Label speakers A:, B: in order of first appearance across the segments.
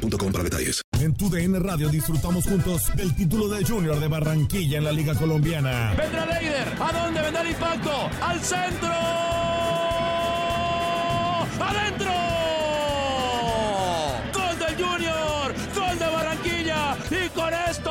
A: boostmobile.com para detalles.
B: En tu DN Radio disfrutamos juntos del título de Junior de Barranquilla en la Liga Colombiana.
C: Vendrá Leider. ¿A dónde vendrá el impacto? ¡Al centro! ¡Adentro!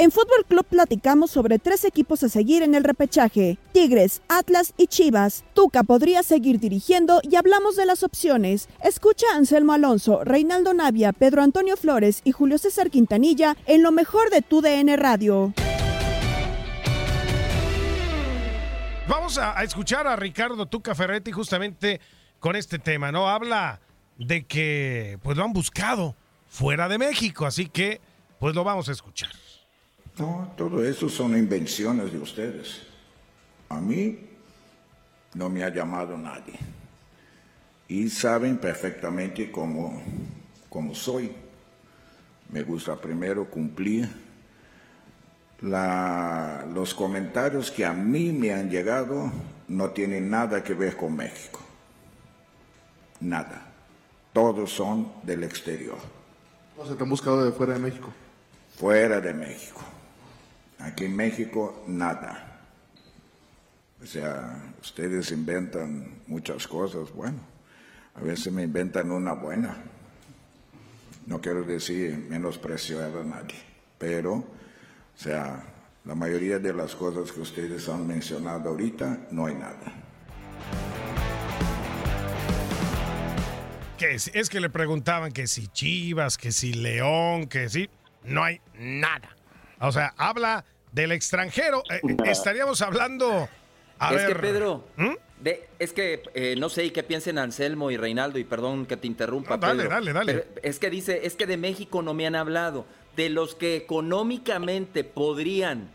D: En Fútbol Club platicamos sobre tres equipos a seguir en el repechaje: Tigres, Atlas y Chivas. Tuca podría seguir dirigiendo y hablamos de las opciones. Escucha a Anselmo Alonso, Reinaldo Navia, Pedro Antonio Flores y Julio César Quintanilla en lo mejor de tu DN Radio.
E: Vamos a, a escuchar a Ricardo Tuca Ferretti justamente con este tema, ¿no? Habla de que pues lo han buscado fuera de México, así que pues lo vamos a escuchar.
F: No, todo eso son invenciones de ustedes. A mí no me ha llamado nadie. Y saben perfectamente cómo, cómo soy. Me gusta primero cumplir. La- los comentarios que a mí me han llegado no tienen nada que ver con México. Nada. Todos son del exterior.
G: No se te han buscado de fuera de México.
F: Fuera de México. Aquí en México, nada. O sea, ustedes inventan muchas cosas, bueno, a veces me inventan una buena. No quiero decir menospreciar a nadie, pero, o sea, la mayoría de las cosas que ustedes han mencionado ahorita, no hay nada.
E: Que es, es que le preguntaban que si Chivas, que si León, que si... No hay nada. O sea, habla del extranjero. Eh, estaríamos hablando... A
H: es
E: ver, ¿Mm?
H: que Pedro, de- es que eh, no sé y qué piensen Anselmo y Reinaldo y perdón que te interrumpa.
E: No, dale,
H: Pedro,
E: dale, dale.
H: es que dice, es que de México no me han hablado. De los que económicamente podrían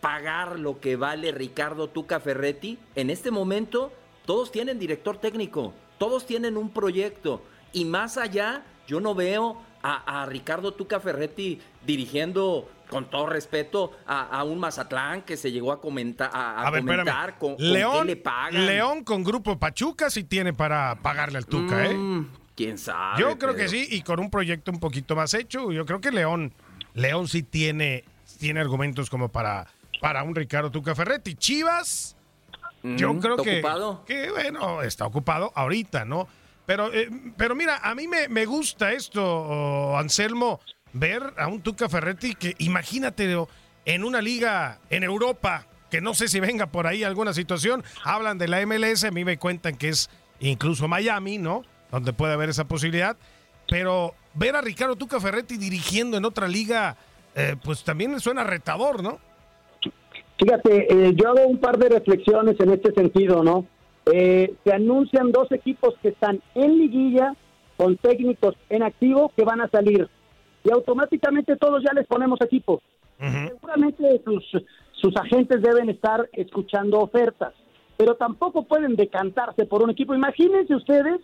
H: pagar lo que vale Ricardo Tuca Ferretti, en este momento todos tienen director técnico, todos tienen un proyecto y más allá yo no veo a, a Ricardo Tuca Ferretti dirigiendo con todo respeto a, a un Mazatlán que se llegó a comentar a, a
E: A ver, espérame.
H: comentar con, con
E: León,
H: qué le pagan.
E: León con Grupo Pachuca sí tiene para pagarle al Tuca, ¿eh?
H: Mm, ¿Quién sabe?
E: Yo creo que sí, y con un proyecto un poquito más hecho, yo creo que León, León sí tiene, tiene argumentos como para, para un Ricardo Tuca Ferretti. Chivas, yo
H: Mm,
E: creo
H: ¿está
E: que,
H: ocupado?
E: que, bueno, está ocupado ahorita, ¿no? Pero, eh, pero mira, a mí me, me gusta esto, Anselmo, ver a un Tuca Ferretti que imagínate en una liga en Europa, que no sé si venga por ahí alguna situación, hablan de la MLS, a mí me cuentan que es incluso Miami, ¿no? Donde puede haber esa posibilidad, pero ver a Ricardo Tuca Ferretti dirigiendo en otra liga, eh, pues también suena retador, ¿no?
I: Fíjate, eh, yo hago un par de reflexiones en este sentido, ¿no? Eh, se anuncian dos equipos que están en liguilla con técnicos en activo que van a salir y automáticamente todos ya les ponemos equipos. Seguramente sus, sus agentes deben estar escuchando ofertas, pero tampoco pueden decantarse por un equipo. Imagínense ustedes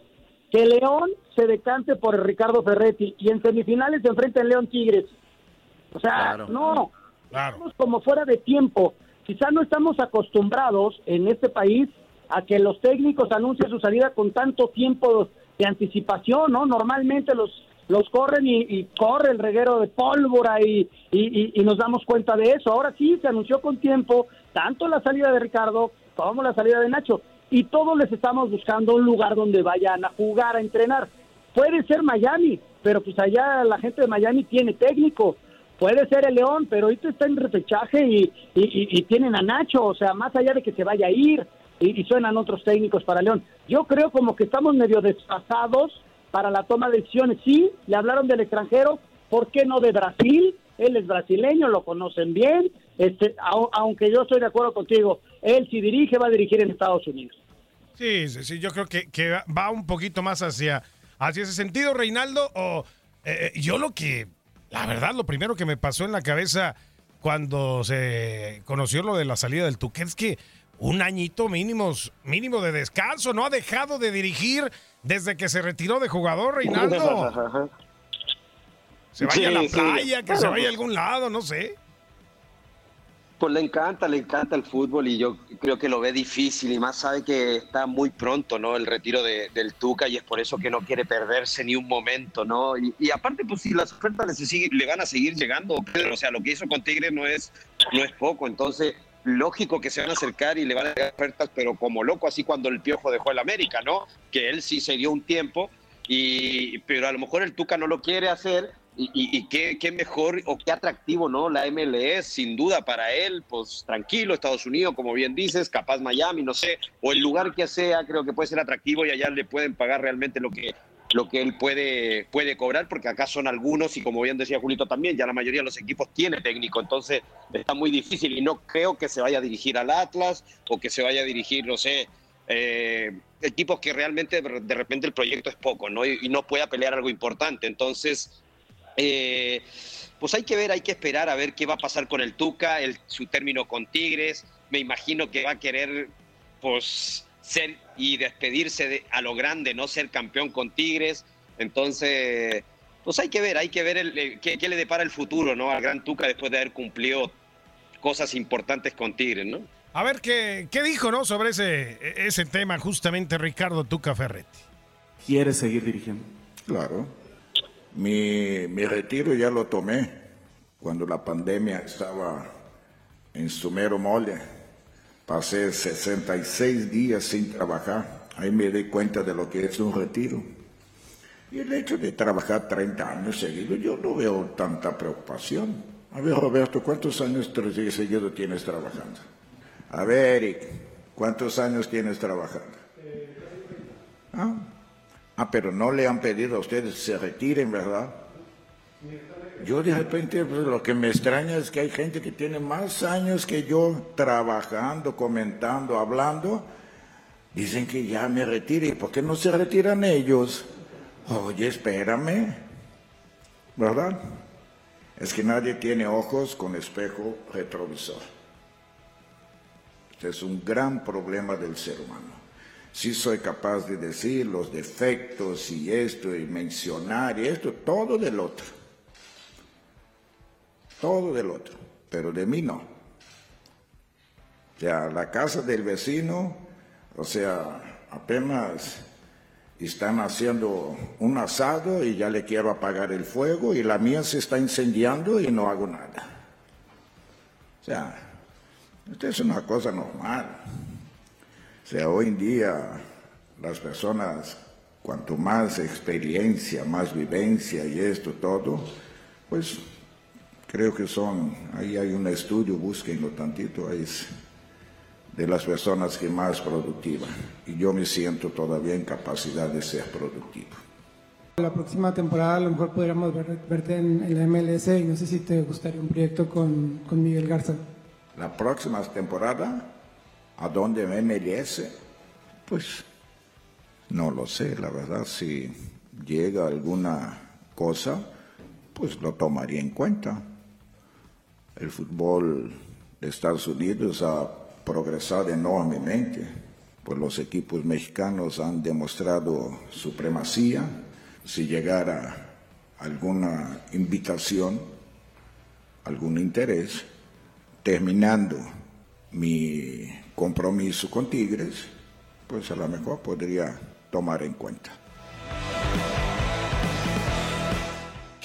I: que León se decante por el Ricardo Ferretti y en semifinales se enfrenta en León Tigres. O sea, no, estamos como fuera de tiempo. Quizá no estamos acostumbrados en este país a que los técnicos anuncien su salida con tanto tiempo de anticipación, ¿no? Normalmente los los corren y, corre el reguero de pólvora y, y, nos damos cuenta de eso. Ahora sí, se anunció con tiempo tanto la salida de Ricardo como la salida de Nacho y todos les estamos buscando un lugar donde vayan a jugar, a entrenar. Puede ser Miami, pero pues allá la gente de Miami tiene técnico. Puede ser el León, pero ahorita está en repechaje y, y, tienen a Nacho, o sea, más allá de que se vaya a ir y, suenan otros técnicos para León. Yo creo como que estamos medio desfasados para la toma de decisiones. Sí, le hablaron del extranjero, ¿por qué no de Brasil? Él es brasileño, lo conocen bien, este, aunque yo estoy de acuerdo contigo, él si dirige va a dirigir en Estados Unidos.
E: Sí, sí, sí yo creo que, que va un poquito más hacia, hacia ese sentido, Reinaldo. O, eh, eh, yo lo que, la verdad, lo primero que me pasó en la cabeza cuando se conoció lo de la salida del Tuque es que un añito mínimo, mínimo de descanso, no ha dejado de dirigir desde que se retiró de jugador, Reinaldo. Se vaya a la playa, que se vaya a algún lado, no sé.
J: Pues le encanta, le encanta el fútbol y yo creo que lo ve difícil y más sabe que está muy pronto, ¿no? El retiro de, del Tuca y es por eso que no quiere perderse ni un momento, ¿no? Y, aparte, pues si las ofertas le, le van a seguir llegando, Pedro, o sea, lo que hizo con Tigre no es, no es poco, entonces lógico que se van a acercar y le van a dar ofertas, pero como loco, así cuando el Piojo dejó el América, ¿no? Que él sí se dio un tiempo, y, pero a lo mejor el Tuca no lo quiere hacer y, qué, qué, mejor o qué atractivo, ¿no? La MLS, sin duda para él, pues tranquilo, Estados Unidos, como bien dices, capaz Miami, no sé, o el lugar que sea, creo que puede ser atractivo y allá le pueden pagar realmente lo que, lo que él puede, puede cobrar, porque acá son algunos y como bien decía Julito también, ya la mayoría de los equipos tiene técnico, entonces está muy difícil y no creo que se vaya a dirigir al Atlas o que se vaya a dirigir, no sé, eh, equipos que realmente de repente el proyecto es poco, ¿no? Y, no pueda pelear algo importante, entonces eh, pues hay que ver, hay que esperar a ver qué va a pasar con el Tuca, su término con Tigres. Me imagino que va a querer pues ser y despedirse de, a lo grande, no ser campeón con Tigres. Entonces, pues hay que ver, hay que ver el, qué, le depara el futuro, ¿no? Al gran Tuca después de haber cumplido cosas importantes con Tigres, ¿no?
E: A ver qué, qué dijo, ¿no? Sobre ese, ese tema justamente Ricardo Tuca Ferretti.
G: ¿Quiere seguir dirigiendo?
F: Claro. Mi, mi retiro ya lo tomé cuando la pandemia estaba en su mero mole. Pasé 66 días sin trabajar. Ahí me di cuenta de lo que es un retiro. Y el hecho de trabajar 30 años seguidos, yo no veo tanta preocupación. A ver, Roberto, ¿cuántos años seguidos tienes trabajando? A ver, Eric, ¿cuántos años tienes trabajando? ¿Ah? Ah, pero no le han pedido a ustedes que se retiren, ¿verdad? Yo de repente pues, lo que me extraña es que hay gente que tiene más años que yo trabajando, comentando, hablando. Dicen que ya me retire. ¿Y por qué no se retiran ellos? Oye, espérame. ¿Verdad? Es que nadie tiene ojos con espejo retrovisor. Este es un gran problema del ser humano sí soy capaz de decir los defectos y esto y mencionar y esto, todo del otro. Todo del otro, pero de mí no. O sea, la casa del vecino, o sea, apenas están haciendo un asado y ya le quiero apagar el fuego y la mía se está incendiando y no hago nada. O sea, esto es una cosa normal. O sea, hoy en día las personas, cuanto más experiencia, más vivencia y esto todo, pues creo que son, ahí hay un estudio, búsquenlo tantito, es de las personas que más productiva. Y yo me siento todavía en capacidad de ser productivo.
K: La próxima temporada a lo mejor podríamos verte en, la MLS y no sé si te gustaría un proyecto con, con Miguel Garza.
F: La próxima temporada ¿A dónde merece? Pues no lo sé, la verdad, si llega alguna cosa, pues lo tomaría en cuenta. El fútbol de Estados Unidos ha progresado enormemente. pues los equipos mexicanos han demostrado supremacía. Si llegara alguna invitación, algún interés, terminando mi compromiso con Tigres, pues a lo mejor podría tomar en cuenta.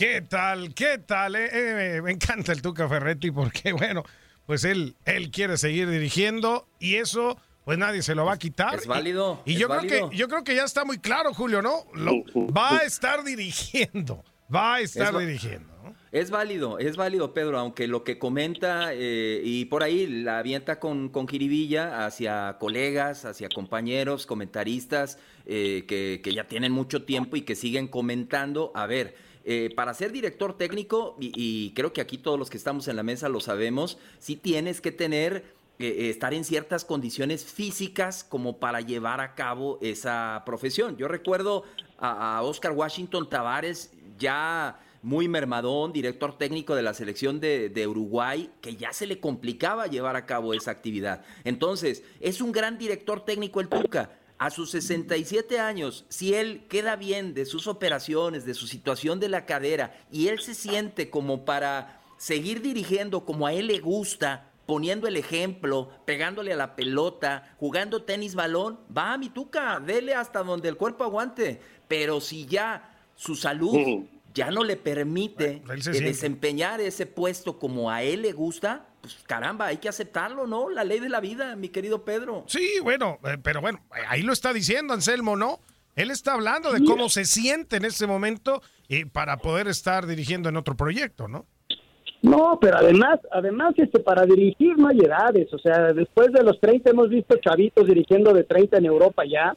E: ¿Qué tal? ¿Qué tal? Eh, eh, me encanta el Tuca Ferretti porque, bueno, pues él, él quiere seguir dirigiendo y eso, pues nadie se lo va a quitar.
H: Es válido.
E: Y,
H: es
E: yo
H: válido.
E: creo que yo creo que ya está muy claro, Julio, ¿no? Lo- va a estar dirigiendo, va a estar
H: Es
E: dirigiendo. ¿no?
H: Es válido, es válido, Pedro, aunque lo que comenta eh, y por ahí la avienta con, con jiribilla hacia colegas, hacia compañeros, comentaristas eh, que, que ya tienen mucho tiempo y que siguen comentando. A ver, eh, para ser director técnico, y, creo que aquí todos los que estamos en la mesa lo sabemos, sí tienes que tener eh, eh, estar en ciertas condiciones físicas como para llevar a cabo esa profesión. Yo recuerdo a, a Oscar Washington Tavares ya muy mermadón, director técnico de la selección de, de Uruguay, que ya se le complicaba llevar a cabo esa actividad. Entonces, es un gran director técnico el Tuca. A sus 67 años, si él queda bien de sus operaciones, de su situación de la cadera, y él se siente como para seguir dirigiendo como a él le gusta, poniendo el ejemplo, pegándole a la pelota, jugando tenis balón, va mi tuca, dele hasta donde el cuerpo aguante. Pero si ya su salud ya no le permite
E: siente.
H: desempeñar ese puesto como a él le gusta, pues caramba, hay que aceptarlo, ¿no? La ley de la vida, mi querido Pedro.
E: Sí, bueno, eh, pero bueno, ahí lo está diciendo Anselmo, ¿no? Él está hablando de cómo se siente en ese momento y para poder estar dirigiendo en otro proyecto, ¿no?
I: No, pero además, además este para dirigir no hay edades, o sea, después de los 30 hemos visto chavitos dirigiendo de 30 en Europa ya,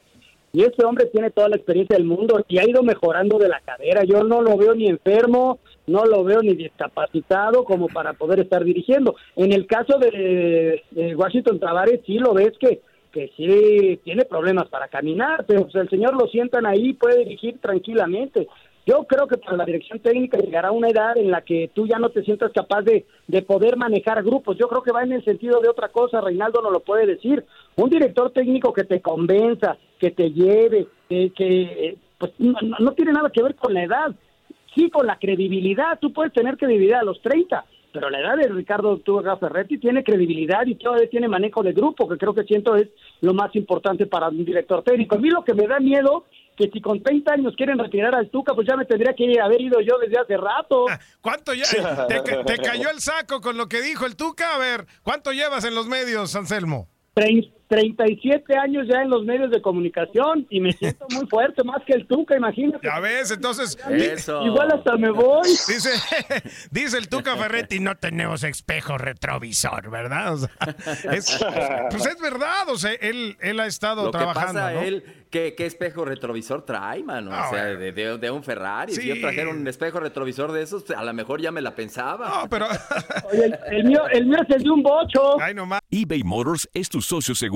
I: y este hombre tiene toda la experiencia del mundo y ha ido mejorando de la cadera. Yo no lo veo ni enfermo, no lo veo ni discapacitado como para poder estar dirigiendo. En el caso de, Washington Tavares sí lo ves que que sí tiene problemas para caminar, pero pues, el señor lo sientan ahí, puede dirigir tranquilamente. Yo creo que para la dirección técnica llegará una edad en la que tú ya no te sientas capaz de, de poder manejar grupos. Yo creo que va en el sentido de otra cosa, Reinaldo no lo puede decir. Un director técnico que te convenza, que te lleve, que, que eh, pues no tiene nada que ver con la edad, sí con la credibilidad. Tú puedes tener credibilidad a los 30, pero la edad de Ricardo Tuga Ferretti tiene credibilidad y todavía tiene manejo de grupo, que creo que siento es lo más importante para un director técnico. A mí lo que me da miedo que si con 30 años quieren retirar al Tuca, pues ya me tendría que haber ido yo desde hace rato.
E: ¿Cuánto ya? Te, ca- te cayó el saco con lo que dijo el Tuca. A ver, ¿cuánto llevas en los medios, Anselmo?
I: Trein- 37 años ya en los medios de comunicación y me siento muy fuerte, más que el Tuca, imagínate.
E: Ya ves, entonces.
I: Igual hasta me voy.
E: Dice, dice el Tuca Ferretti, no tenemos espejo retrovisor, ¿verdad? O sea, es, pues es verdad, o sea, él, él ha estado
H: Lo que
E: trabajando,
H: pasa
E: ¿no?
H: él, ¿qué, qué espejo retrovisor trae, mano?
E: Ah,
H: o sea,
E: bueno.
H: de, de- de un Ferrari. Si yo trajera un espejo retrovisor de esos, a lo mejor ya me la pensaba.
E: No, pero...
I: Oye, el, el mío, el mío es el de un bocho.
E: Ay, nomás.
L: eBay Motors es tu socio seguro.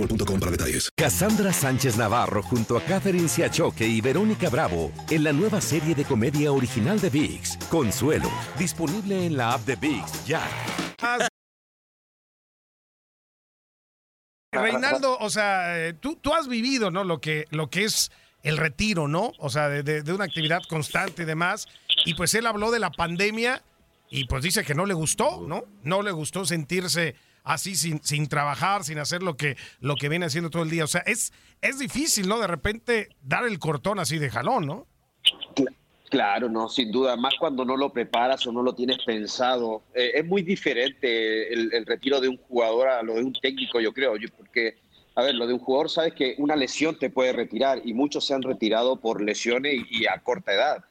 A: boostmobile.com para detalles.
M: Cassandra Sánchez Navarro junto a Catherine Siachoque y Verónica Bravo en la nueva serie de comedia original de VIX, Consuelo, disponible en la app de VIX ya.
E: Reinaldo, o sea, eh, tú, tú has vivido, ¿no? Lo que, lo que es el retiro, ¿no? O sea, de, de- de una actividad constante y demás. Y pues él habló de la pandemia y pues dice que no le gustó, ¿no? No le gustó sentirse así sin, sin trabajar, sin hacer lo que, lo que viene haciendo todo el día. O sea, es, es difícil, ¿no? De repente dar el cortón así de jalón, ¿no?
J: Claro, no, sin duda, más cuando no lo preparas o no lo tienes pensado. Eh, es muy diferente el, retiro de un jugador a lo de un técnico, yo creo, porque, a ver, lo de un jugador, sabes que una lesión te puede retirar y muchos se han retirado por lesiones y a corta edad.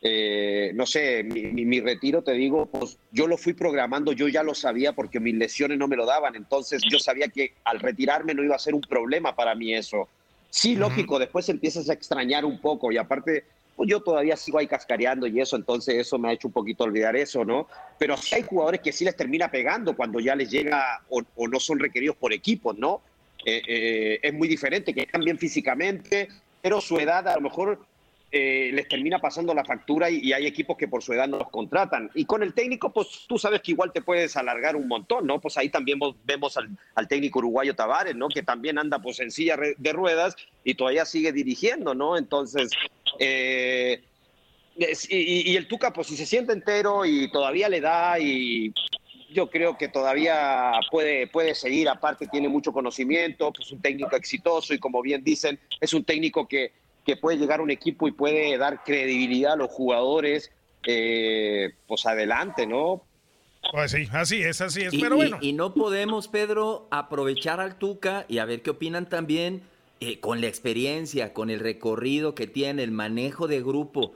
J: Eh, no sé, mi, mi- mi retiro, te digo, pues yo lo fui programando, yo ya lo sabía porque mis lesiones no me lo daban, entonces yo sabía que al retirarme no iba a ser un problema para mí eso. Sí, lógico, después empiezas a extrañar un poco y aparte, pues yo todavía sigo ahí cascareando y eso, entonces eso me ha hecho un poquito olvidar eso, ¿no? Pero sí hay jugadores que sí les termina pegando cuando ya les llega o, o no son requeridos por equipos, ¿no? Eh, eh, es muy diferente, que están bien físicamente, pero su edad a lo mejor eh, les termina pasando la factura y, hay equipos que por su edad no los contratan. Y con el técnico, pues tú sabes que igual te puedes alargar un montón, ¿no? Pues ahí también vemos al, técnico uruguayo Tavares, ¿no? Que también anda pues en silla de ruedas y todavía sigue dirigiendo, ¿no? Entonces, eh, y- y el Tuca, pues si se siente entero y todavía le da y yo creo que todavía puede, puede seguir, aparte tiene mucho conocimiento, pues un técnico exitoso y como bien dicen, es un técnico que, que puede llegar un equipo y puede dar credibilidad a los jugadores, eh, pues adelante, ¿no?
E: Pues sí, así es, así es.
H: Y,
E: Pero
H: y-
E: bueno.
H: y no podemos, Pedro, aprovechar al Tuca y a ver qué opinan también eh, con la experiencia, con el recorrido que tiene, el manejo de grupo,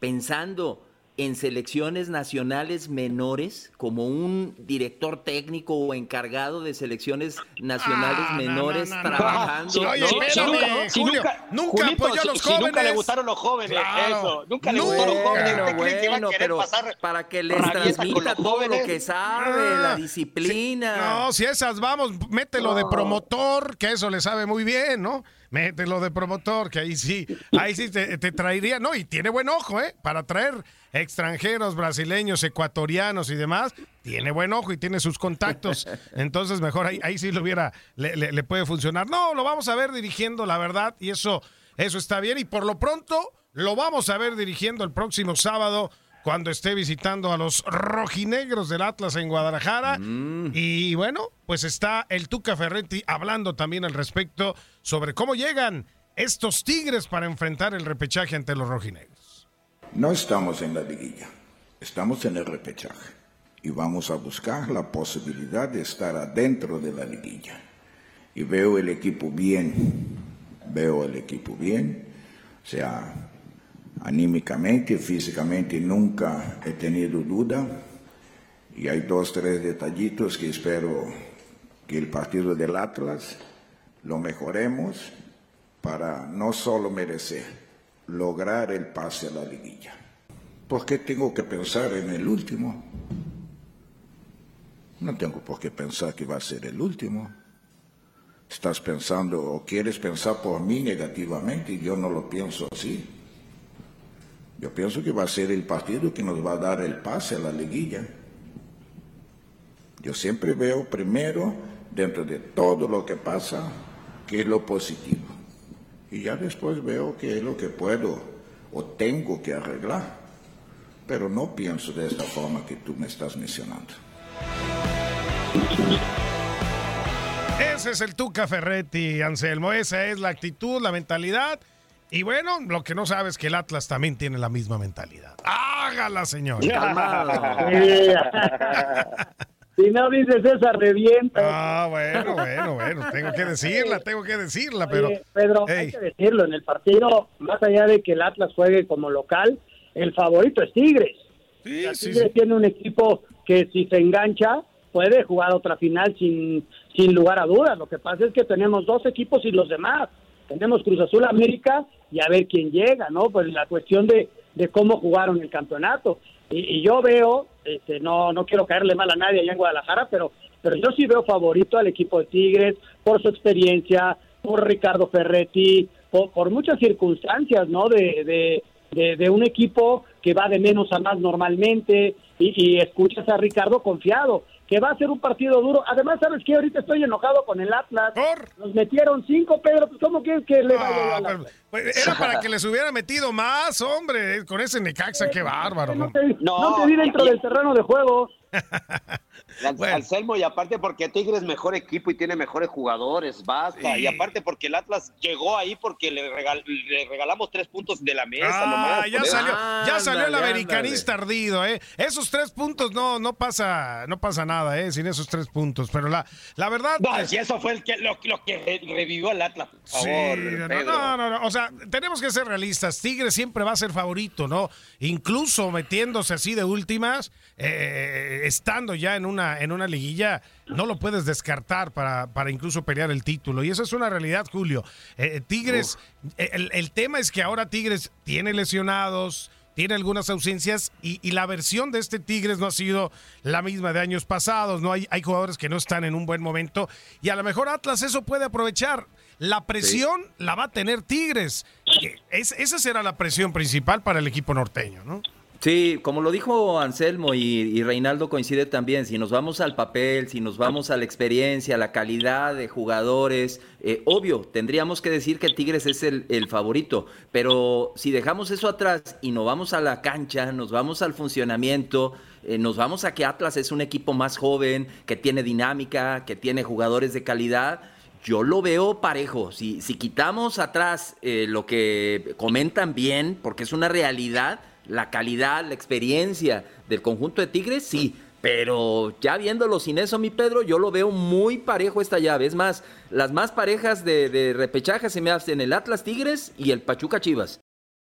H: pensando en selecciones nacionales menores, como un director técnico o encargado de selecciones nacionales
E: Ah, no,
H: menores
E: no, no, no.
H: trabajando.
J: Si
E: Julio,
J: nunca-
E: nunca
J: Julito,
E: apoyó a los
J: si nunca
E: jóvenes.
J: le gustaron los jóvenes,
E: Claro.
J: eso, nunca le gustaron los jóvenes,
H: Bueno,
J: ¿usted cree que
H: pero
J: pasar
H: para que les transmita todo lo
J: jóvenes?
H: que sabe,
E: Ah,
H: la disciplina.
E: No, si esas vamos, mételo de promotor, que eso le sabe muy bien, ¿no? Mételo de promotor, que ahí sí, ahí sí te, te traería, no, y tiene buen ojo, ¿eh? Para traer extranjeros, brasileños, ecuatorianos y demás, tiene buen ojo y tiene sus contactos. Entonces, mejor ahí, ahí sí lo hubiera, le, le- le puede funcionar. No, lo vamos a ver dirigiendo, la verdad, y eso, eso está bien. Y por lo pronto, lo vamos a ver dirigiendo el próximo sábado cuando esté visitando a los rojinegros del Atlas en Guadalajara. Y bueno, pues está el Tuca Ferretti hablando también al respecto sobre cómo llegan estos Tigres para enfrentar el repechaje ante los rojinegros.
F: No estamos en la liguilla, estamos en el repechaje y vamos a buscar la posibilidad de estar adentro de la liguilla. Y veo el equipo bien, veo el equipo bien, o sea, anímicamente, físicamente nunca he tenido duda y hay dos, tres detallitos que espero que el partido del Atlas lo mejoremos para no solo merecer, lograr el pase a la liguilla. ¿Por qué tengo que pensar en el último? No tengo por qué pensar que va a ser el último. Estás pensando o quieres pensar por mí negativamente yo no lo pienso así. Yo pienso que va a ser el partido que nos va a dar el pase a la liguilla. Yo siempre veo primero, dentro de todo lo que pasa, qué es lo positivo. Y ya después veo qué es lo que puedo o tengo que arreglar. Pero no pienso de esta forma que tú me estás mencionando.
E: Ese es el Tuca Ferretti, Anselmo. Esa es la actitud, la mentalidad. Y bueno, lo que no sabes es que el Atlas también tiene la misma mentalidad. Hágala, señor.
I: Si no dices esa, revienta.
E: Ah, bueno, bueno, bueno. Tengo que decirla, tengo que decirla, pero.
I: Oye, Pedro,
E: Ey.
I: hay que decirlo, en el partido, más allá de que el Atlas juegue como local, el favorito es Tigres.
E: Sí,
I: sea,
E: sí,
I: Tigres
E: sí.
I: tiene un equipo que si se engancha puede jugar otra final sin, sin lugar a dudas. Lo que pasa es que tenemos dos equipos y los demás. Tenemos Cruz Azul América y a ver quién llega, ¿no? Pues la cuestión de, de cómo jugaron el campeonato. Y, y yo veo, este, no, no quiero caerle mal a nadie allá en Guadalajara, pero, pero yo sí veo favorito al equipo de Tigres por su experiencia, por Ricardo Ferretti, por, por muchas circunstancias, ¿no? De, de, de, un equipo que va de menos a más normalmente y escuchas a Ricardo confiado, que va a ser un partido duro. Además, ¿sabes qué? Ahorita estoy enojado con el Atlas. Nos metieron cinco, Pedro. Pues, ¿Cómo quieres que le vaya al
E: Ah, pero, pues, era para que les hubiera metido más, hombre, eh, con ese Necaxa, qué bárbaro.
I: No
E: ¿no?
I: te, no te vi dentro del terreno de juego.
J: An- Anselmo, y aparte porque Tigre es mejor equipo y tiene mejores jugadores, basta. Y aparte porque el Atlas llegó ahí porque le, regal- le regalamos tres puntos de la mesa.
E: Ah,
J: nomás,
E: ya
J: eso.
E: salió, ya salió el
J: Ándale,
E: americanista ardido, ¿eh? Esos tres puntos no, no pasa, no pasa nada, ¿eh? Sin esos tres puntos. Pero la, la verdad.
J: No, si eso fue el que, lo, lo que re- revivió al Atlas, por
E: Sí,
J: favor.
E: no,
J: Pedro.
E: no, no, no, o sea, tenemos que ser realistas. Tigres siempre va a ser favorito, ¿no? Incluso metiéndose así de últimas, eh, estando ya en una, en una liguilla, no lo puedes descartar para, para incluso pelear el título. Y eso es una realidad, Julio. Eh, Tigres, eh, el, el tema es que ahora Tigres tiene lesionados. Tiene algunas ausencias y, y la versión de este Tigres no ha sido la misma de años pasados. No hay, hay jugadores que no están en un buen momento y a lo mejor Atlas eso puede aprovechar. La presión la va a tener Tigres. Es- esa será la presión principal para el equipo norteño, ¿no?
H: Sí, como lo dijo Anselmo y, Reinaldo coincide también, si nos vamos al papel, si nos vamos a la experiencia, a la calidad de jugadores, eh, obvio, tendríamos que decir que Tigres es el, el favorito, pero si dejamos eso atrás y nos vamos a la cancha, nos vamos al funcionamiento, eh, nos vamos a que Atlas es un equipo más joven, que tiene dinámica, que tiene jugadores de calidad, yo lo veo parejo. Si, si quitamos atrás eh, lo que comentan bien, porque es una realidad, la calidad, la experiencia del conjunto de Tigres, sí. Pero ya viéndolo sin eso, mi Pedro, yo lo veo muy parejo esta llave. Es más, las más parejas de, de repechaje se me hacen el Atlas Tigres y el Pachuca Chivas.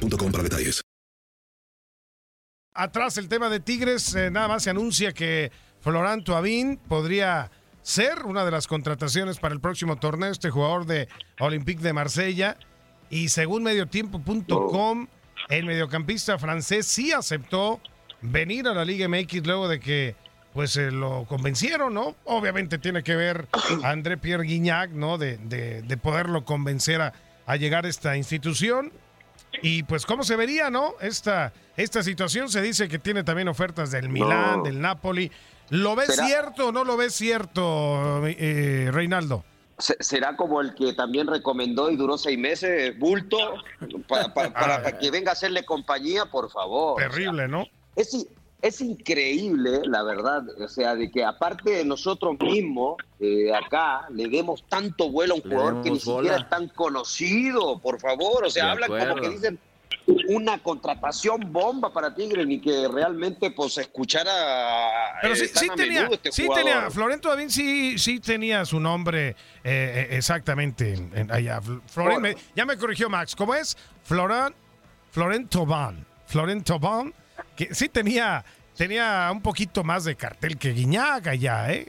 A: para detalles.
E: Atrás el tema de Tigres, eh, nada más se anuncia que Florent Thauvin podría ser una de las contrataciones para el próximo torneo, este jugador de Olympique de Marsella. Y según mediotiempo.com, el mediocampista francés sí aceptó venir a la Liga MX luego de que pues eh, lo convencieron, ¿no? Obviamente tiene que ver a André Pierre Guignac, ¿no? De, de- de poderlo convencer a, a llegar a esta institución. Y pues cómo se vería, ¿no? Esta, esta situación se dice que tiene también ofertas del Milán, del Napoli. ¿Lo ves
J: ¿Será?
E: cierto o no lo ves cierto, eh, Reinaldo?
J: Se- ¿Será como el que también recomendó y duró seis meses, bulto, pa- pa- para, para que venga a hacerle compañía, por favor?
E: Terrible, ¿no?
J: Es, es increíble, la verdad, o sea, de que aparte de nosotros mismos, eh, acá le demos tanto vuelo a un
H: Le
J: jugador que ni siquiera es tan conocido, por favor, o sea,
H: De
J: hablan como que dicen una contratación bomba para Tigres, ni que realmente pues escuchara
E: Pero
J: eh,
E: sí,
J: tan
E: sí tenía,
J: este
E: sí tenía, Florento Davín sí, sí tenía su nombre eh, eh, exactamente en- en- allá. Fl- Florent, me- ya me corrigió Max, ¿cómo es? Florent, Florent Thauvin. Florent Thauvin que sí tenía, tenía un poquito más de cartel que Guiñaga ya, ¿eh?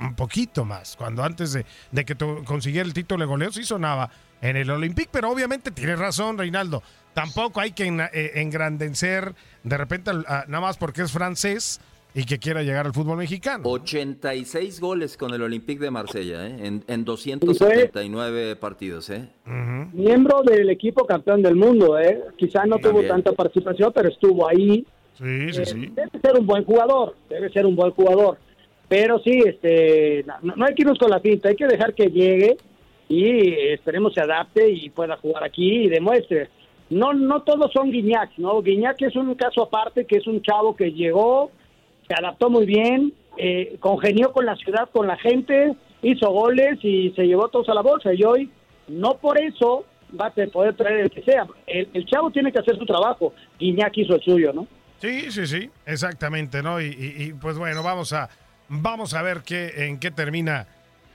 E: Un poquito más. Cuando antes de, que consiguiera el título de goleo, sí sonaba en el Olympique, pero obviamente tienes razón, Reinaldo. Tampoco hay que eh, engrandecer de repente nada más porque es francés y que quiera llegar al fútbol mexicano.
H: 86 goles con el Olympique de Marsella, ¿eh? en, en 279 partidos. ¿eh?
I: Miembro del equipo campeón del mundo, ¿eh? Quizá no tuvo
H: También.
I: tanta participación, pero estuvo ahí.
E: Sí, sí,
I: Eh,
E: sí.
I: Debe ser un buen jugador, debe ser un buen jugador. Pero sí, este, no, no hay que irnos con la pinta, hay que dejar que llegue y esperemos se adapte y pueda jugar aquí y demuestre. No, no todos son Guiñac, ¿no? Guiñac es un caso aparte, que es un chavo que llegó, se adaptó muy bien, eh, congenió con la ciudad, con la gente, hizo goles y se llevó todos a la bolsa. Y hoy, no por eso va a poder traer el que sea. El, chavo tiene que hacer su trabajo. Guiñac hizo el suyo, ¿no?
E: Sí, sí, sí, exactamente, ¿no? Y, y- y, pues bueno, vamos a, vamos a ver qué, en qué termina,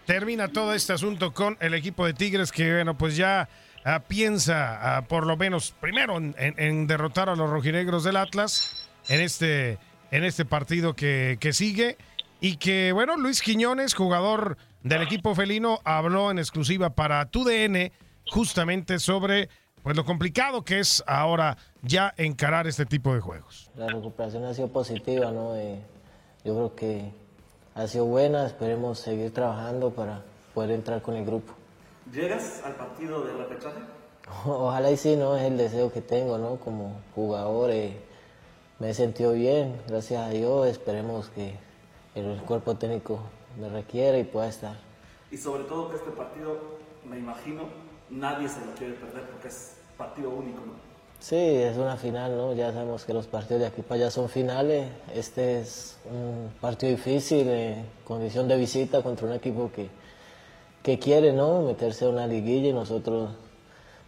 E: termina todo este asunto con el equipo de Tigres que, bueno, pues ya ah, piensa ah, por lo menos primero en derrotar a los rojinegros del Atlas en este, en este partido que, que sigue y que, bueno, Luis Quiñones, jugador del equipo felino, habló en exclusiva para TUDN justamente sobre pues lo complicado que es ahora ya encarar este tipo de juegos.
N: La recuperación ha sido positiva, ¿no? Eh, yo creo que ha sido buena, esperemos seguir trabajando para poder entrar con el grupo.
G: ¿Llegas al partido de repechaje?
N: Ojalá y sí, ¿no? Es el deseo que tengo, ¿no? Como jugador eh, me he sentido bien, gracias a Dios, esperemos que el cuerpo técnico me requiera y pueda estar.
G: Y sobre todo que este partido, me imagino, nadie se lo quiere perder porque es partido único, ¿no?
N: Sí, es una final, ¿no? Ya sabemos que los partidos de aquí para allá son finales. Este es un partido difícil, en condición de visita contra un equipo que, que quiere, ¿no? Meterse a una liguilla y nosotros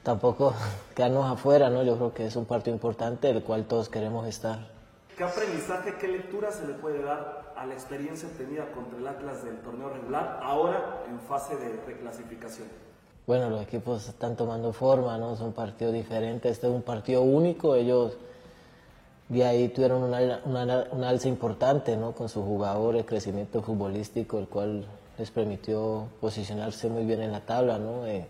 N: tampoco quedarnos afuera, ¿no? Yo creo que es un partido importante del cual todos queremos estar.
G: ¿Qué aprendizaje, qué lectura se le puede dar a la experiencia obtenida contra el Atlas del torneo regular, ahora en fase de reclasificación?
N: Bueno, los equipos están tomando forma, ¿no? Son partidos diferentes. Este es un partido único. Ellos de ahí tuvieron una, una, una alza importante, ¿no? Con sus jugadores, crecimiento futbolístico, el cual les permitió posicionarse muy bien en la tabla, ¿no? Eh,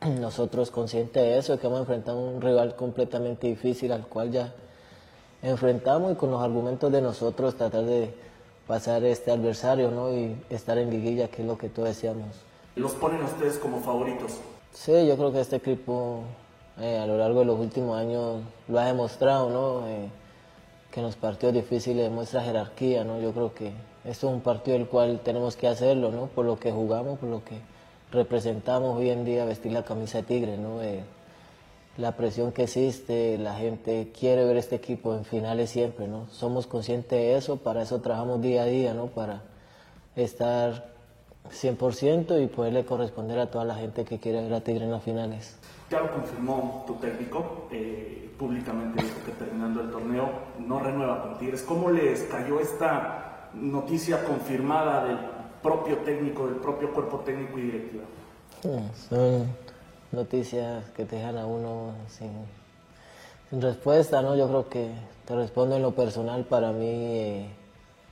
N: nosotros conscientes de eso, que hemos enfrentado a un rival completamente difícil al cual ya enfrentamos y con los argumentos de nosotros tratar de pasar este adversario, ¿no? Y estar en liguilla, que es lo que todos decíamos.
G: ¿Los ponen ustedes como favoritos?
N: Sí, yo creo que este equipo eh, a lo largo de los últimos años lo ha demostrado, ¿no? Eh, que en los partidos difíciles demuestra jerarquía, ¿no? Yo creo que esto es un partido del cual tenemos que hacerlo, ¿no? Por lo que jugamos, por lo que representamos hoy en día, vestir la camisa de Tigre, ¿no? Eh, la presión que existe, la gente quiere ver este equipo en finales siempre, ¿no? Somos conscientes de eso, para eso trabajamos día a día, ¿no? Para estar 100% y poderle corresponder a toda la gente que quiere ver a Tigre en las finales.
G: Ya lo confirmó tu técnico, eh, públicamente dijo que terminando el torneo no renueva con Tigres. ¿Cómo les cayó esta noticia confirmada del propio técnico, del propio cuerpo técnico y directiva?
N: Son noticias que te dejan a uno sin, sin respuesta, ¿no? Yo creo que te respondo en lo personal, para mí eh,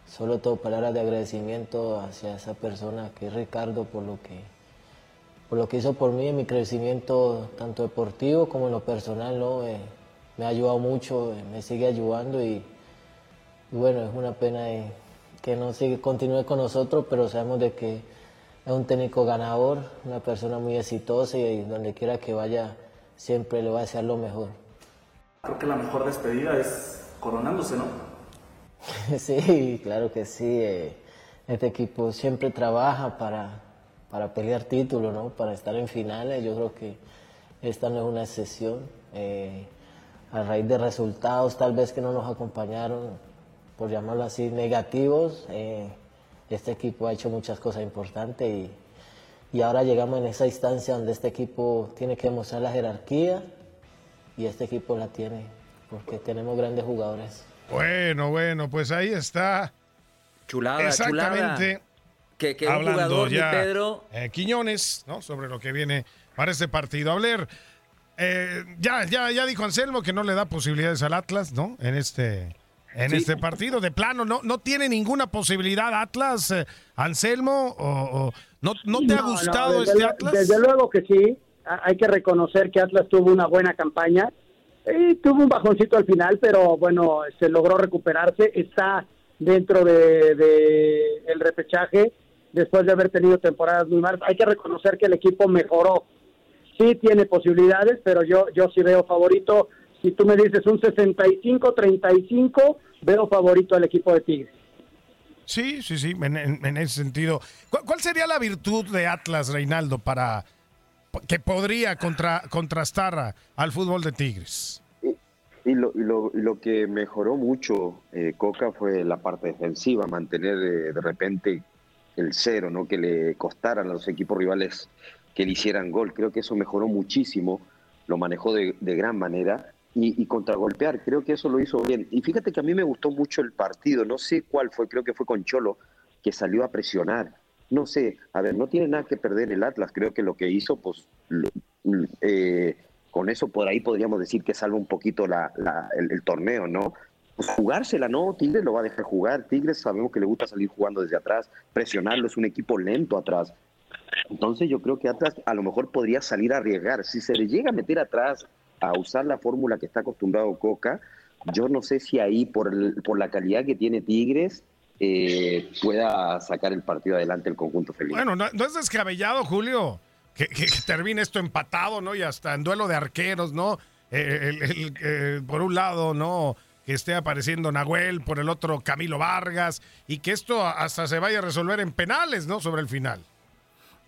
N: solo tengo palabras de agradecimiento hacia esa persona que es Ricardo por lo que, por lo que hizo por mí en mi crecimiento tanto deportivo como en lo personal, ¿no? Eh, me ha ayudado mucho, eh, me sigue ayudando y, y bueno, es una pena eh, que no sigue, continúe con nosotros, pero sabemos de que es un técnico ganador, una persona muy exitosa y donde quiera que vaya siempre le va a desear lo mejor.
G: Creo que la mejor despedida es coronándose, ¿no?
N: Sí, claro que sí. eh, Este equipo siempre trabaja para, para pelear títulos, ¿no? Para estar en finales. Yo creo que esta no es una excepción. Eh, a raíz de resultados tal vez que no nos acompañaron, por llamarlo así, negativos, eh, este equipo ha hecho muchas cosas importantes y, y ahora llegamos en esa instancia donde este equipo tiene que demostrar la jerarquía y este equipo la tiene porque tenemos grandes jugadores.
E: Bueno, bueno, pues ahí está.
H: Chulada,
E: Exactamente.
H: chulada. Que, que un
E: Hablando
H: jugador,
E: ya
H: Pedro,
E: eh, Quiñones, ¿no? Sobre lo que viene para este partido. Hablar, eh, ya, ya, ya dijo Anselmo que no le da posibilidades al Atlas, ¿no? En este, en este partido. De plano, ¿no, no tiene ninguna posibilidad Atlas, eh, Anselmo? O, ¿No, no te ha gustado
I: desde
E: este Atlas?
I: Desde luego que sí. Ha- Hay que reconocer que Atlas tuvo una buena campaña. Y tuvo un bajoncito al final, pero bueno, se logró recuperarse. Está dentro de, de el repechaje después de haber tenido temporadas muy malas. Hay que reconocer que el equipo mejoró. Sí tiene posibilidades, pero yo, yo sí veo favorito. Si tú me dices un 65-35, veo favorito al equipo de Tigres.
E: Sí, sí, sí, en, en- en ese sentido. ¿Cuál, cuál sería la virtud de Atlas, Reinaldo, para que podría contra, contrastar a- al fútbol de Tigres?
J: Y lo, y lo, y lo que mejoró mucho eh, Coca fue la parte defensiva, mantener eh, de repente el cero, ¿no? que le costaran a los equipos rivales que le hicieran gol. Creo que eso mejoró muchísimo, lo manejó de, de gran manera y, y contragolpear, creo que eso lo hizo bien. Y fíjate que a mí me gustó mucho el partido, no sé cuál fue, creo que fue con Cholo, que salió a presionar. No sé, a ver, no tiene nada que perder el Atlas, creo que lo que hizo, pues, eh, con eso por ahí podríamos decir que salva un poquito la- el, el torneo, ¿no? Pues jugársela, ¿no? Tigres lo va a dejar jugar. Tigres sabemos que le gusta salir jugando desde atrás, presionarlo, es un equipo lento atrás. Entonces yo creo que Atlas a lo mejor podría salir a arriesgar. Si se le llega a meter atrás a usar la fórmula que está acostumbrado Coca, yo no sé si ahí por, el- por la calidad que tiene Tigres eh, pueda sacar el partido adelante el conjunto feliz.
E: Bueno, no, es descabellado, Julio, que, termine esto empatado, ¿no? Y hasta en duelo de arqueros, ¿no? Eh, eh, por un lado, ¿no? Que esté apareciendo Nahuel, por el otro Camilo Vargas, y que esto hasta se vaya a resolver en penales, ¿no? Sobre el final.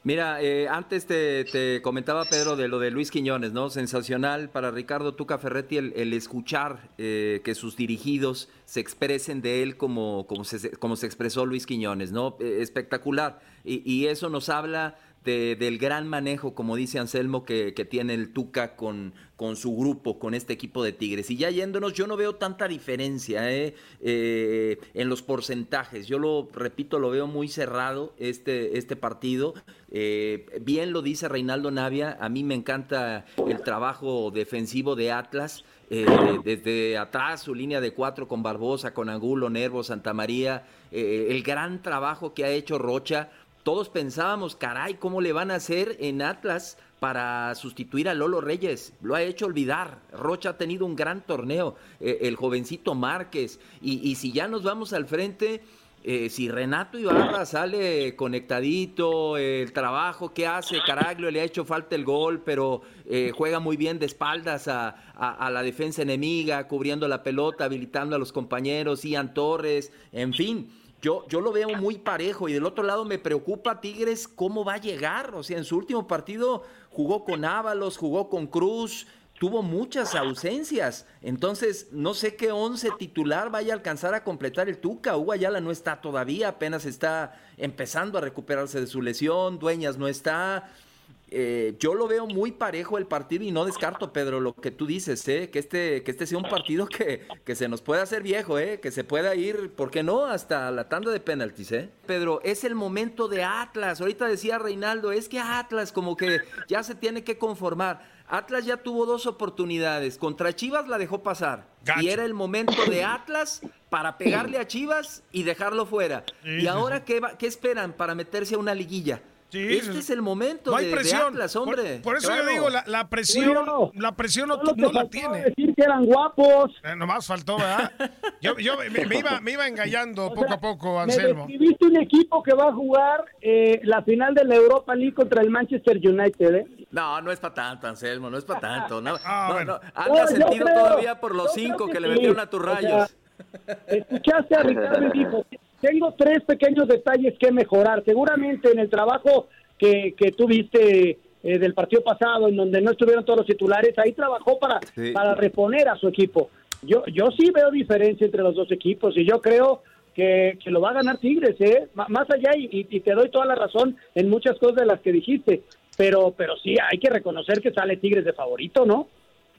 H: Mira, eh, antes te, te comentaba Pedro de lo de Luis Quiñones, ¿no? Sensacional para Ricardo Tuca Ferretti el, escuchar eh, que sus dirigidos se expresen de él como, como, se, como se expresó Luis Quiñones, ¿no? Eh, espectacular. Y, eso nos habla de- del gran manejo, como dice Anselmo, que tiene el Tuca con, con su grupo, con este equipo de Tigres. Y ya yéndonos, yo no veo tanta diferencia ¿eh? Eh, en los porcentajes. Yo lo repito, lo veo muy cerrado este, este partido. Eh, bien lo dice Reinaldo Navia, a mí me encanta el trabajo defensivo de Atlas. eh, desde atrás, su línea de cuatro con Barbosa, con Angulo, Nervo, Santa María, eh, el gran trabajo que ha hecho Rocha. Todos pensábamos, caray, ¿cómo le van a hacer en Atlas para sustituir a Lolo Reyes? Lo ha hecho olvidar. Rocha ha tenido un gran torneo, eh, el jovencito Márquez. Y, y si ya nos vamos al frente, eh, si Renato Ibarra sale conectadito, el trabajo que hace, Caraglio le ha hecho falta el gol, pero eh, juega muy bien de espaldas a, a- a la defensa enemiga, cubriendo la pelota, habilitando a los compañeros, Ian Torres, en fin. Yo, yo lo veo muy parejo y del otro lado me preocupa Tigres cómo va a llegar. O sea, en su último partido jugó con Ábalos, jugó con Cruz, tuvo muchas ausencias. Entonces, no sé qué once titular vaya a alcanzar a completar el Tuca. Hugo Ayala no está todavía, apenas está empezando a recuperarse de su lesión. Dueñas no está. Eh, yo lo veo muy parejo el partido y no descarto, Pedro, lo que tú dices, ¿eh? que, este, que este sea un partido que, que se nos pueda hacer viejo, ¿eh? que se pueda ir, ¿por qué no? Hasta la tanda de penaltis. ¿eh? Pedro, es el momento de Atlas. Ahorita decía Reinaldo, es que Atlas como que ya se tiene que conformar. Atlas ya tuvo dos oportunidades. Contra Chivas la dejó pasar. Y era el momento de Atlas para pegarle a Chivas y dejarlo fuera.
E: Sí,
H: y
E: sí,
H: ahora, ¿qué, va- ¿qué esperan para meterse a una liguilla? Este
E: sí.
H: es el momento
E: No hay
H: de, de
E: presión.
H: Atlas,
E: Por-
H: hombre.
E: Por, eso yo
H: Claro.
E: digo, la, la presión, la presión no, no la tiene.
I: decir que eran guapos.
E: Eh, nomás faltó, ¿verdad? Yo, yo me, me iba, me iba engallando poco a poco,
I: Me
E: Anselmo.
I: describiste un equipo que va a jugar eh, la final de la Europa League contra el Manchester United, ¿eh?
H: No, no es para tanto, Anselmo, no es para tanto. No,
E: Ah,
H: no,
E: bueno.
H: no. Anda
I: No, yo
H: sentido
I: creo-
H: todavía por los
I: yo
H: cinco que,
I: que
H: le metieron a tus
I: O sea,
H: rayos.
I: Escuchaste a Ricardo y dijo, tengo tres pequeños detalles que mejorar. Seguramente en el trabajo que, que tuviste eh, del partido pasado, en donde no estuvieron todos los titulares, ahí trabajó para,
O: Sí.
I: para reponer a su equipo. Yo, yo sí veo diferencia entre los dos equipos y yo creo que, que lo va a ganar Tigres, ¿eh? M- más allá, y, y- y te doy toda la razón en muchas cosas de las que dijiste, pero, pero sí hay que reconocer que sale Tigres de favorito, ¿no?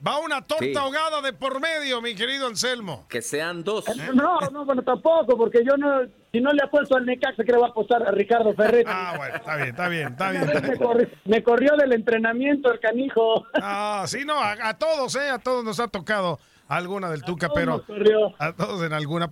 E: Va una torta
H: Sí.
E: ahogada de por medio, mi querido Anselmo.
H: Que sean dos.
I: No, no, bueno, tampoco, porque yo no, si no le apuesto al Necaxa, que le va a apostar a Ricardo Ferretti.
E: Ah, bueno, está bien, está bien, está
I: me,
E: bien.
I: me corrió del entrenamiento el canijo.
E: Ah, sí, no, a, a todos, ¿eh? A todos nos ha tocado alguna del Tuca, pero a todos en alguna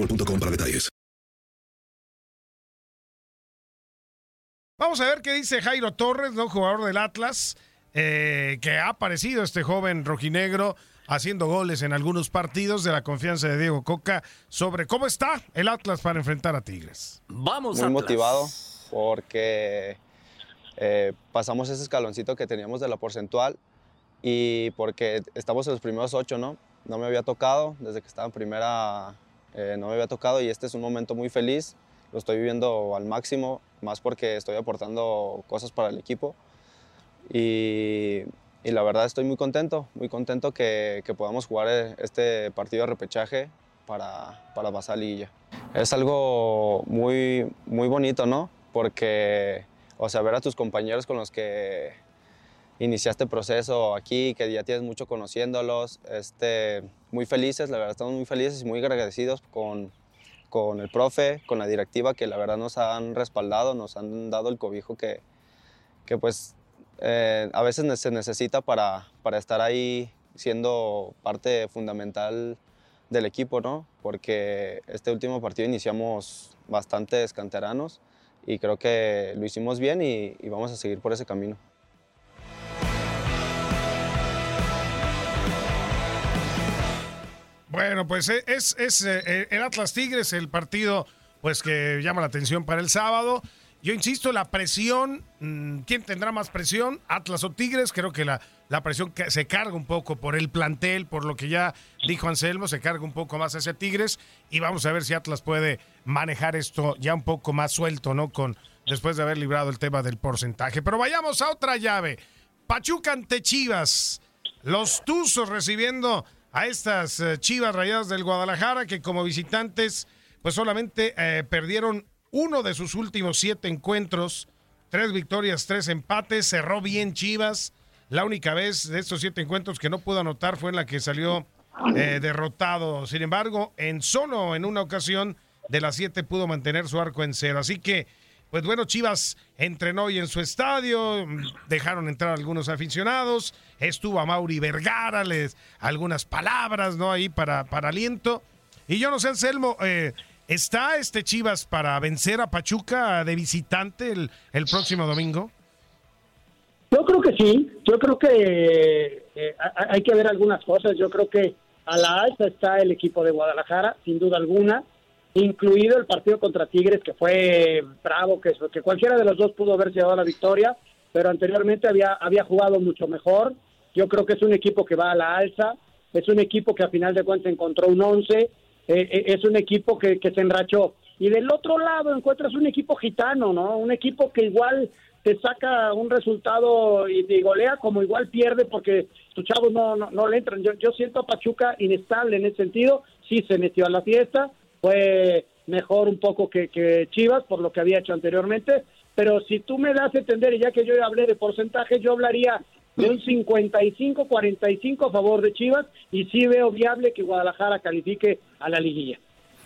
A: boostmobile.com para detalles.
E: Vamos a ver qué dice Jairo Torres, ¿no? jugador del Atlas, eh, que ha aparecido este joven rojinegro haciendo goles en algunos partidos de la confianza de Diego Coca sobre cómo está el Atlas para enfrentar a Tigres.
H: Vamos,
P: Muy motivado porque eh, pasamos ese escaloncito que teníamos de la porcentual y porque estamos en los primeros ocho, ¿no? No me había tocado desde que estaba en primera eh, no me había tocado y este es un momento muy feliz, lo estoy viviendo al máximo, más porque estoy aportando cosas para el equipo y, y la verdad estoy muy contento, muy contento que, podamos jugar eh, este partido de repechaje para, para pasar liguilla. Es algo muy, muy bonito, ¿no? Porque, o sea, ver a tus compañeros con los que iniciaste proceso aquí, que ya tienes mucho conociéndolos, este, muy felices, la verdad estamos muy felices y muy agradecidos con, con el profe, con la directiva que la verdad nos han respaldado, nos han dado el cobijo que, que pues eh, a veces se necesita para, para estar ahí siendo parte fundamental del equipo, ¿no? Porque este último partido iniciamos bastantes canteranos y creo que lo hicimos bien y, y vamos a seguir por ese camino.
E: Bueno, pues e, es, es, eh, el Atlas Tigres el partido pues que llama la atención para el sábado. Yo insisto, la presión, mm, ¿quién tendrá más presión? Atlas o Tigres, creo que la, la presión se carga un poco por el plantel, por lo que ya dijo Anselmo, se carga un poco más hacia Tigres y vamos a ver si Atlas puede manejar esto ya un poco más suelto, ¿no? Con después de haber librado el tema del porcentaje. Pero vayamos a otra llave. Pachuca ante Chivas. Los Tuzos recibiendo a estas eh, Chivas Rayadas del Guadalajara que como visitantes pues solamente eh, perdieron uno de sus últimos siete encuentros, tres victorias, tres empates, cerró bien Chivas. La única vez de estos siete encuentros que no pudo anotar fue en la que salió eh, derrotado. Sin embargo, en solo en una ocasión de las siete pudo mantener su arco en cero. Así que pues bueno, Chivas entrenó hoy en su estadio, dejaron entrar algunos aficionados, estuvo a Mauri Vergara, les algunas palabras, ¿no? Ahí para, para aliento. Y yo no sé, Anselmo, eh, ¿está este Chivas para vencer a Pachuca de visitante el, el, próximo domingo?
I: Yo creo que sí, yo creo que eh, hay que ver algunas cosas, yo creo que a la alta está el equipo de Guadalajara, sin duda alguna incluido el partido contra Tigres, que fue bravo, que, que cualquiera de los dos pudo haber llevado la victoria, pero anteriormente había, había jugado mucho mejor. Yo creo que es un equipo que va a la alza, es un equipo que a final de cuentas encontró un 11, eh, eh, es un equipo que, que se enrachó. Y del otro lado encuentras un equipo gitano, ¿no? Un equipo que igual te saca un resultado y te golea, como igual pierde porque tus chavos no, no, no le entran. Yo, yo siento a Pachuca inestable en ese sentido, sí se metió a la fiesta, fue mejor un poco que, que Chivas por lo que había hecho anteriormente, pero si tú me das a entender, y ya que yo hablé de porcentaje, yo hablaría de un 55-45 a favor de Chivas y sí veo viable que Guadalajara califique a la liguilla.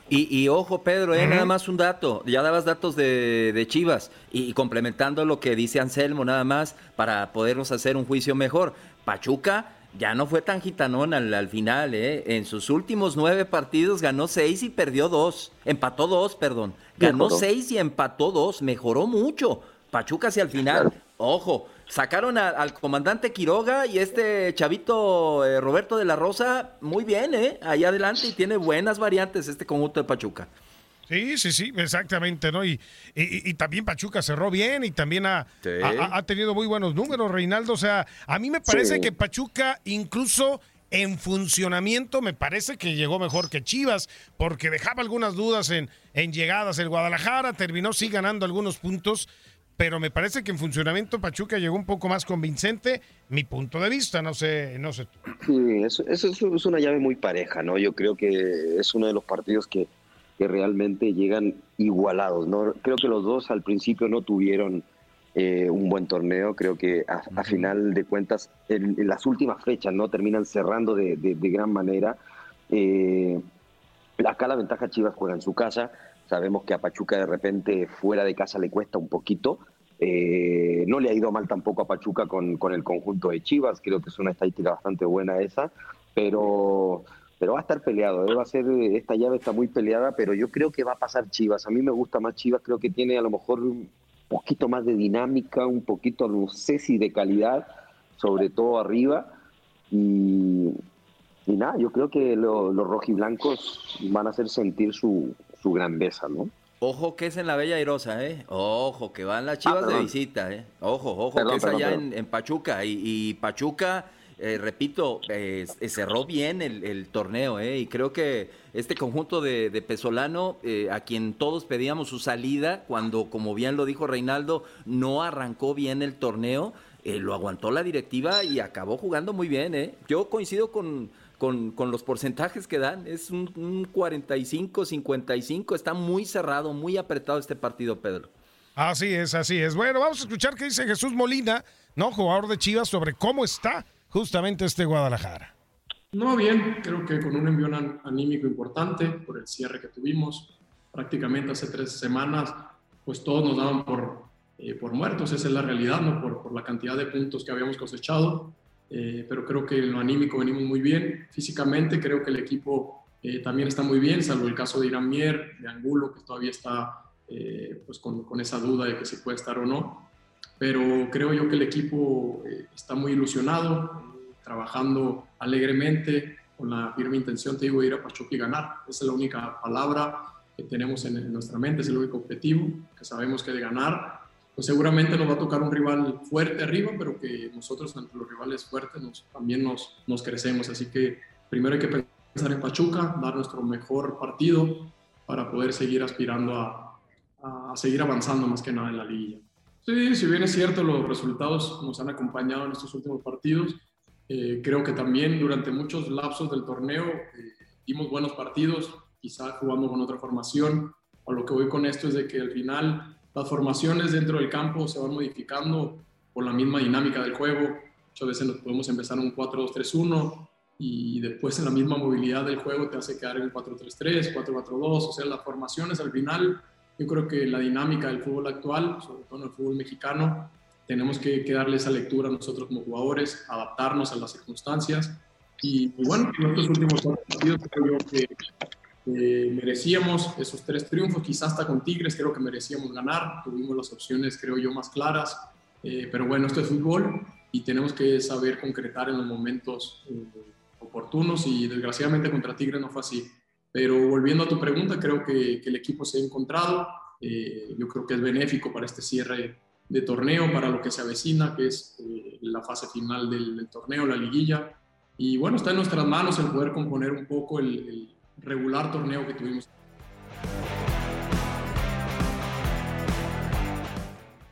H: Y, y ojo, Pedro, eh, nada más un dato. Ya dabas datos de, de Chivas y, y complementando lo que dice Anselmo, nada más para podernos hacer un juicio mejor. Pachuca ya no fue tan gitanón al, al final, ¿eh? En sus últimos nueve partidos ganó seis y perdió dos. Empató dos, perdón. Ganó
Q: Mejoró.
H: seis y empató dos. Mejoró mucho. Pachuca hacia el final. Ojo, sacaron a- al comandante Quiroga y este chavito eh, Roberto de la Rosa muy bien, ¿eh? Allá adelante y tiene buenas variantes este conjunto de Pachuca.
E: Sí, sí, sí, exactamente, ¿no? Y, y- y también Pachuca cerró bien y también ha, ha- ha tenido muy buenos números, Reinaldo. O sea, a mí me parece
Q: Sí.
E: que Pachuca incluso en funcionamiento me parece que llegó mejor que Chivas, porque dejaba algunas dudas en, en llegadas. El Guadalajara terminó sí ganando algunos puntos, pero me parece que en funcionamiento Pachuca llegó un poco más convincente, mi punto de vista, no sé, no sé tú.
J: Sí, eso, eso es, es una llave muy pareja, ¿no? Yo creo que es uno de los partidos que, que realmente llegan igualados, ¿no? Creo que los dos al principio no tuvieron eh, un buen torneo, creo que a, a final de cuentas en, en las últimas fechas, ¿no? Terminan cerrando de, de- de gran manera. Eh, acá la ventaja Chivas juega en su casa, sabemos que a Pachuca de repente fuera de casa le cuesta un poquito, eh, no le ha ido mal tampoco a Pachuca con, con el conjunto de Chivas, creo que es una estadística bastante buena esa, pero, pero va a estar peleado, ¿eh? va a ser, esta llave está muy peleada, pero yo creo que va a pasar Chivas, a mí me gusta más Chivas, creo que tiene a lo mejor un poquito más de dinámica, un poquito, no sé si de calidad, sobre todo arriba, y, y nada, yo creo que lo- los rojiblancos van a hacer sentir su, su grandeza, ¿no?
H: Ojo que es en la Bella Airosa, ¿eh? Ojo que van las chivas de
J: perdón.
H: visita, ¿eh? Ojo, ojo
J: Perdón,
H: que es
J: perdón,
H: allá
J: perdón.
H: En, en Pachuca. Y, y Pachuca, eh, repito, eh, cerró bien el, torneo, ¿eh? Y creo que este conjunto de, Pesolano, a quien todos pedíamos su salida, cuando, como bien lo dijo Reinaldo, no arrancó bien el torneo, lo aguantó la directiva y acabó jugando muy bien. Yo coincido con, con, con los porcentajes que dan. Es un, un 45-55. Está muy cerrado, muy apretado este partido, Pedro.
E: Así es, así es. Bueno, vamos a escuchar qué dice Jesús Molina, ¿no? Jugador de Chivas, sobre cómo está justamente este Guadalajara.
Q: No, bien, creo que con un an- anímico importante por el cierre que tuvimos. Prácticamente hace tres semanas, pues todos nos daban por, eh, por muertos, esa es la realidad, ¿no? Por, por la cantidad de puntos que habíamos cosechado. Eh, pero creo que en lo anímico venimos muy bien. Físicamente creo que el equipo eh, también está muy bien, salvo el caso de Irán Mier, de Angulo, que todavía está pues con, con esa duda de que si puede estar o no. Pero creo yo que el equipo está muy ilusionado, trabajando alegremente, con la firme intención, te digo, de ir a Pachuca y ganar. Esa es la única palabra que tenemos en, nuestra mente, es el único objetivo, que sabemos que de ganar, pues seguramente nos va a tocar un rival fuerte arriba, pero que nosotros ante los rivales fuertes nos, también nos, nos crecemos. Así que primero hay que pensar en Pachuca, dar nuestro mejor partido para poder seguir aspirando a, a seguir avanzando más que nada en la liguilla. Sí, si bien es cierto, los resultados nos han acompañado en estos últimos partidos. Eh, creo que también durante muchos lapsos del torneo eh, dimos buenos partidos, quizá jugando con otra formación. A lo que voy con esto es de que al final las formaciones dentro del campo se van modificando por la misma dinámica del juego. Muchas veces nos podemos empezar un 4-2-3-1 y después en la misma movilidad del juego te hace quedar en un 4-3-3, 4-4-2. O sea, las formaciones al final, yo creo que la dinámica del fútbol actual, sobre todo en el fútbol mexicano, tenemos que, que darle esa lectura a nosotros como jugadores, adaptarnos a las circunstancias. Y, bueno, en estos últimos partidos creo que eh, merecíamos esos tres triunfos, quizás hasta con Tigres creo que merecíamos ganar, tuvimos las opciones creo yo más claras, eh, pero bueno, esto es fútbol y tenemos que saber concretar en los momentos eh, oportunos y desgraciadamente contra Tigres no fue así. Pero volviendo a tu pregunta, creo que, que el equipo se ha encontrado, eh, yo creo que es benéfico para este cierre de torneo, para lo que se avecina, que es eh, la fase final del, del, torneo, la liguilla. Y bueno, está en nuestras manos el poder componer un poco el, el regular torneo que tuvimos.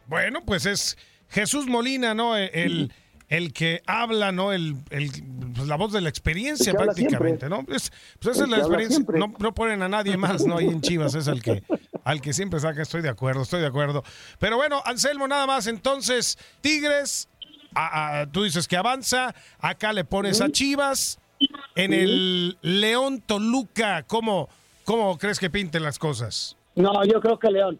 E: Bueno, pues es Jesús Molina, ¿no? El, el que habla, ¿no? El, el- pues, la voz de la experiencia
R: El
E: prácticamente. ¿no? Es- pues esa
R: El
E: es la experiencia. No, no ponen a nadie más, ¿no? Ahí en Chivas es el que, al que siempre saca. Estoy de acuerdo, estoy de acuerdo. Pero bueno, Anselmo, nada más. Entonces, Tigres, a- a- tú dices que avanza. Acá le pones a Chivas. En el León Toluca, ¿cómo, ¿cómo crees que pinten las cosas?
I: No, yo creo que León.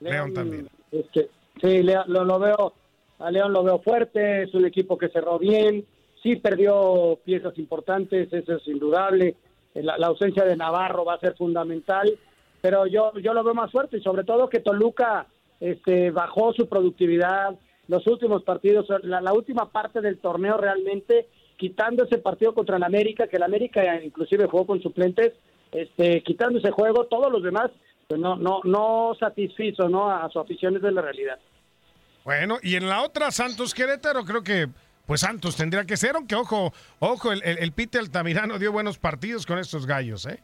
E: León también.
I: este, sí, Leo- lo, lo veo, a León lo veo fuerte, es un equipo que cerró bien, sí perdió piezas importantes, eso es indudable. La, la ausencia de Navarro va a ser fundamental, pero yo, yo lo veo más fuerte y sobre todo que Toluca este, bajó su productividad. Los últimos partidos, la, última parte del torneo realmente, quitando ese partido contra el América, que el América inclusive jugó con suplentes, este, quitando ese juego, todos los demás pues no, no, no satisfizo ¿no? a su afición, es la realidad.
E: Bueno, y en la otra, Santos Querétaro, creo que pues Santos tendría que ser, aunque ojo, ojo, el, el, el Pite Altamirano dio buenos partidos con estos gallos, ¿eh?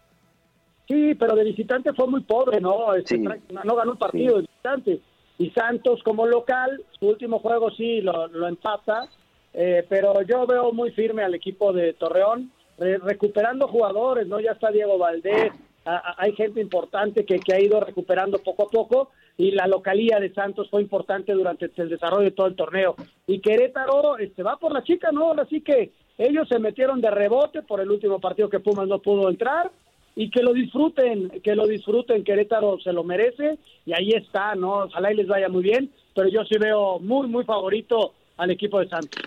I: Sí, pero de visitante fue muy pobre, ¿no? Este,
E: Sí.
I: no, ganó un partido de visitante. Y Santos como local, su último juego sí lo, lo empata, eh, pero yo veo muy firme al equipo de Torreón, re- recuperando jugadores, ¿no? Ya está Diego Valdés, a- a- hay gente importante que, que ha ido recuperando poco a poco y la localía de Santos fue importante durante el desarrollo de todo el torneo. Y Querétaro este, va por la chica, ¿no? Así que ellos se metieron de rebote por el último partido que Pumas no pudo entrar y que lo disfruten, que lo disfruten, Querétaro se lo merece y ahí está, ¿no? Ojalá y les vaya muy bien, pero yo sí veo muy, muy favorito al equipo de Santos.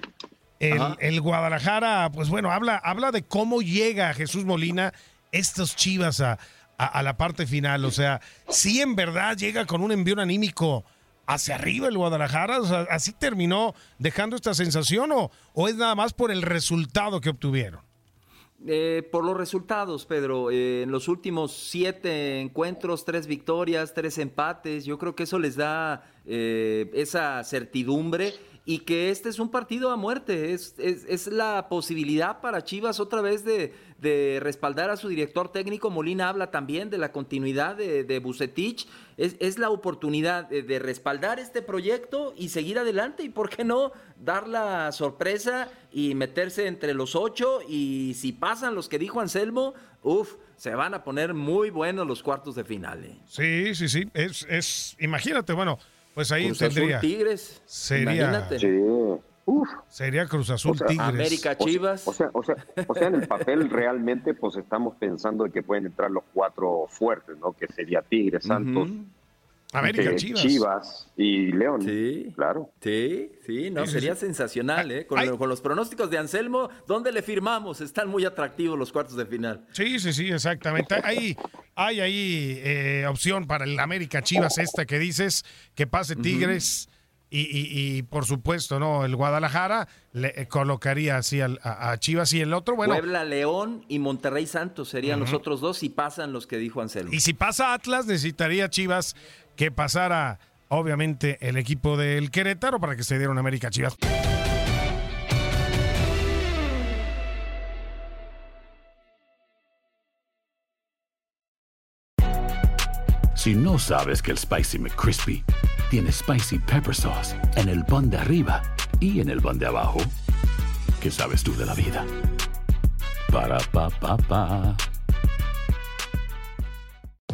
E: El, el Guadalajara, pues bueno, habla, habla de cómo llega Jesús Molina estos Chivas a, a- a la parte final. O sea, si en verdad llega con un envío anímico hacia arriba el Guadalajara, o sea, así terminó dejando esta sensación o, o es nada más por el resultado que obtuvieron.
H: Eh, por los resultados, Pedro, eh, en los últimos siete encuentros, tres victorias, tres empates, yo creo que eso les da eh, esa certidumbre y que este es un partido a muerte, es, es- es la posibilidad para Chivas otra vez de, de respaldar a su director técnico. Molina habla también de la continuidad de, de Bucetich, es, es la oportunidad de, de respaldar este proyecto y seguir adelante y, ¿por qué no?, dar la sorpresa y meterse entre los ocho y si pasan los que dijo Anselmo, uff, se van a poner muy buenos los cuartos de final. ¿eh?
E: Sí, sí, sí. Es, es, imagínate, bueno, pues ahí
H: Cruz Azul,
E: tendría.
H: Tigres,
E: Sería,
H: imagínate.
S: Sí. Uf.
E: sería Cruz Azul
S: O sea,
E: Tigres.
H: América, Chivas.
S: O sea, o sea, o sea, en el papel realmente pues estamos pensando que pueden entrar los cuatro fuertes, ¿no? Que sería Tigres, Santos,
E: América,
S: eh,
E: Chivas.
S: y León.
H: Sí.
S: Claro.
H: Sí, sí, no,
S: Sí,
H: sería
S: sí.
H: sensacional, ¿eh? Con, lo- con los pronósticos de Anselmo, ¿dónde le firmamos? Están muy atractivos los cuartos de final.
E: Sí, sí, sí, exactamente. Hay, hay ahí eh, opción para el América Chivas, esta que dices, que pase Tigres y, y- y, por supuesto, ¿no? El Guadalajara le eh, colocaría así al- a, a Chivas y el otro, bueno.
H: Puebla, León y Monterrey Santos serían
E: Ujú.
H: los otros dos si pasan los que dijo Anselmo.
E: Y si pasa Atlas, necesitaría Chivas que pasara, obviamente, el equipo del Querétaro para que se diera un América Chivas.
T: Si no sabes que el Spicy McCrispy tiene Spicy Pepper Sauce en el pan de arriba y en el pan de abajo, ¿qué sabes tú de la vida? Para, pa, pa, pa.